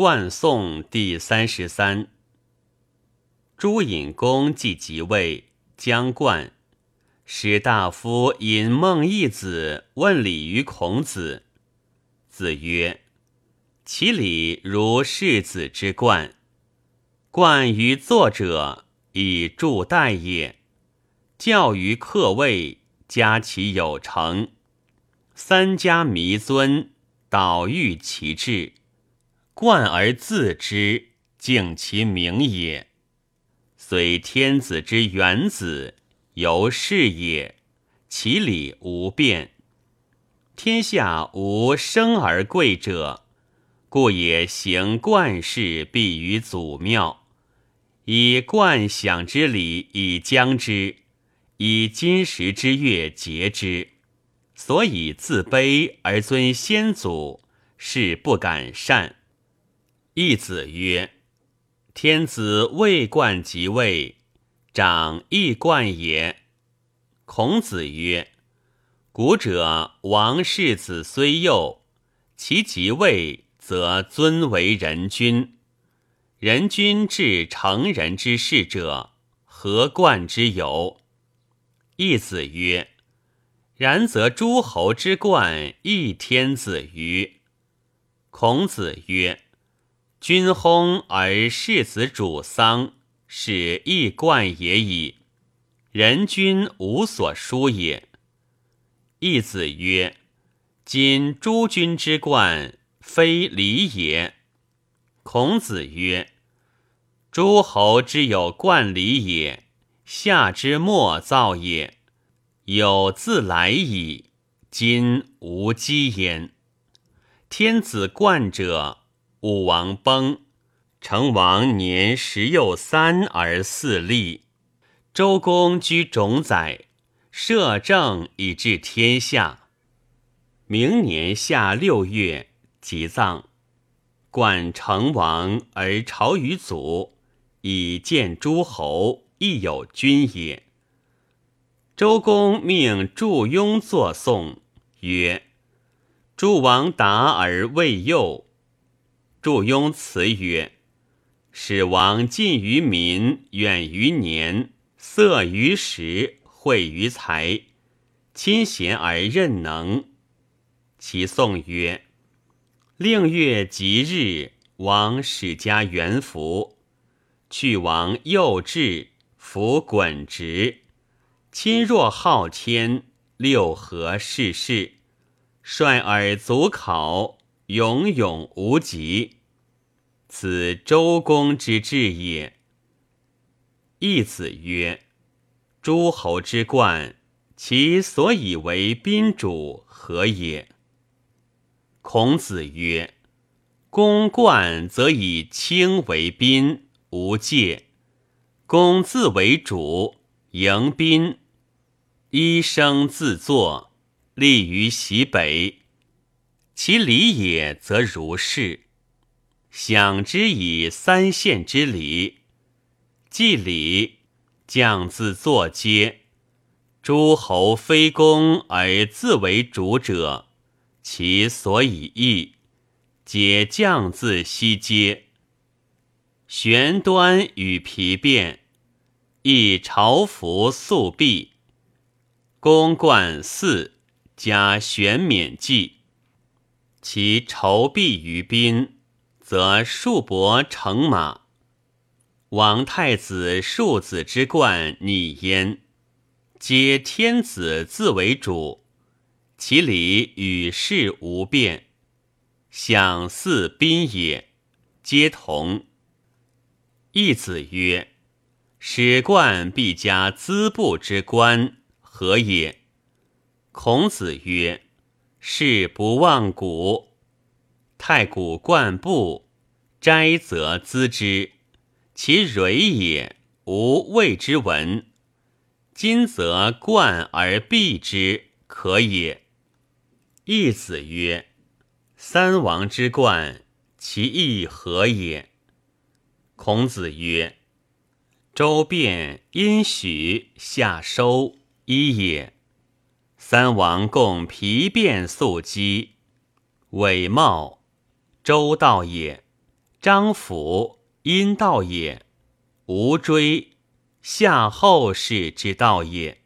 冠颂第三十三。朱隐公即即位，将冠，使大夫引孟义子问礼于孔子。子曰：“其礼如世子之冠，冠于作者以助代也。教于客位，加其有成。三家弥尊，导育其志。”冠而自之，敬其名也。虽天子之元子，犹是也。其礼无变。天下无生而贵者，故也行冠事，必于祖庙，以冠享之礼以将之，以金石之乐节之。所以自卑而尊先祖，是不敢善。义子曰：“天子未冠即位，长亦冠也。”孔子曰：“古者王世子虽幼，其即位，则尊为人君。人君至成人之事者，何冠之有？”义子曰：“然则诸侯之冠，亦天子于？”孔子曰。君薨而世子主丧，是亦冠也已。人君无所殊也。义子曰：“今诸君之冠，非礼也。”孔子曰：“诸侯之有冠礼也，夏之末造也，有自来矣。今无积焉。天子冠者。”武王崩，成王年十又三而四立。周公居冢宰，摄政以治天下。明年夏六月，即葬。冠成王而朝于祖，以见诸侯，亦有君也。周公命祝庸作颂，曰：“诸王达而未幼。”祝庸辞曰：“始王近于民，远于年，色于时，惠于财，亲贤而任能。”其颂曰：“令月吉日，王始加元服。去王幼稚，服滚直。亲若昊天，六合世事，率尔足考。”永永无极，此周公之志也。义子曰：“诸侯之冠，其所以为宾主何也？”孔子曰：“公冠则以轻为宾，无戒；公自为主，迎宾，一生自作，立于西北。”其礼也，则如是。享之以三献之礼，祭礼，将自作阶。诸侯非公而自为主者，其所以义，皆将自西阶。玄端与皮变，亦朝服素璧。公冠四，加玄冕祭。其筹币于宾，则数帛乘马。王太子庶子之冠拟焉，皆天子自为主，其礼与世无变，享似宾也，皆同。义子曰：“使冠必加资布之冠，何也？”孔子曰。是不忘古，太古冠布，斋则资之，其蕊也，无谓之文。今则冠而避之，可也。义子曰：“三王之冠，其义何也？”孔子曰：“周变殷许下收一也。”三王共皮变素肌，伪茂，周道也。张府阴道也，吴追，夏后氏之道也。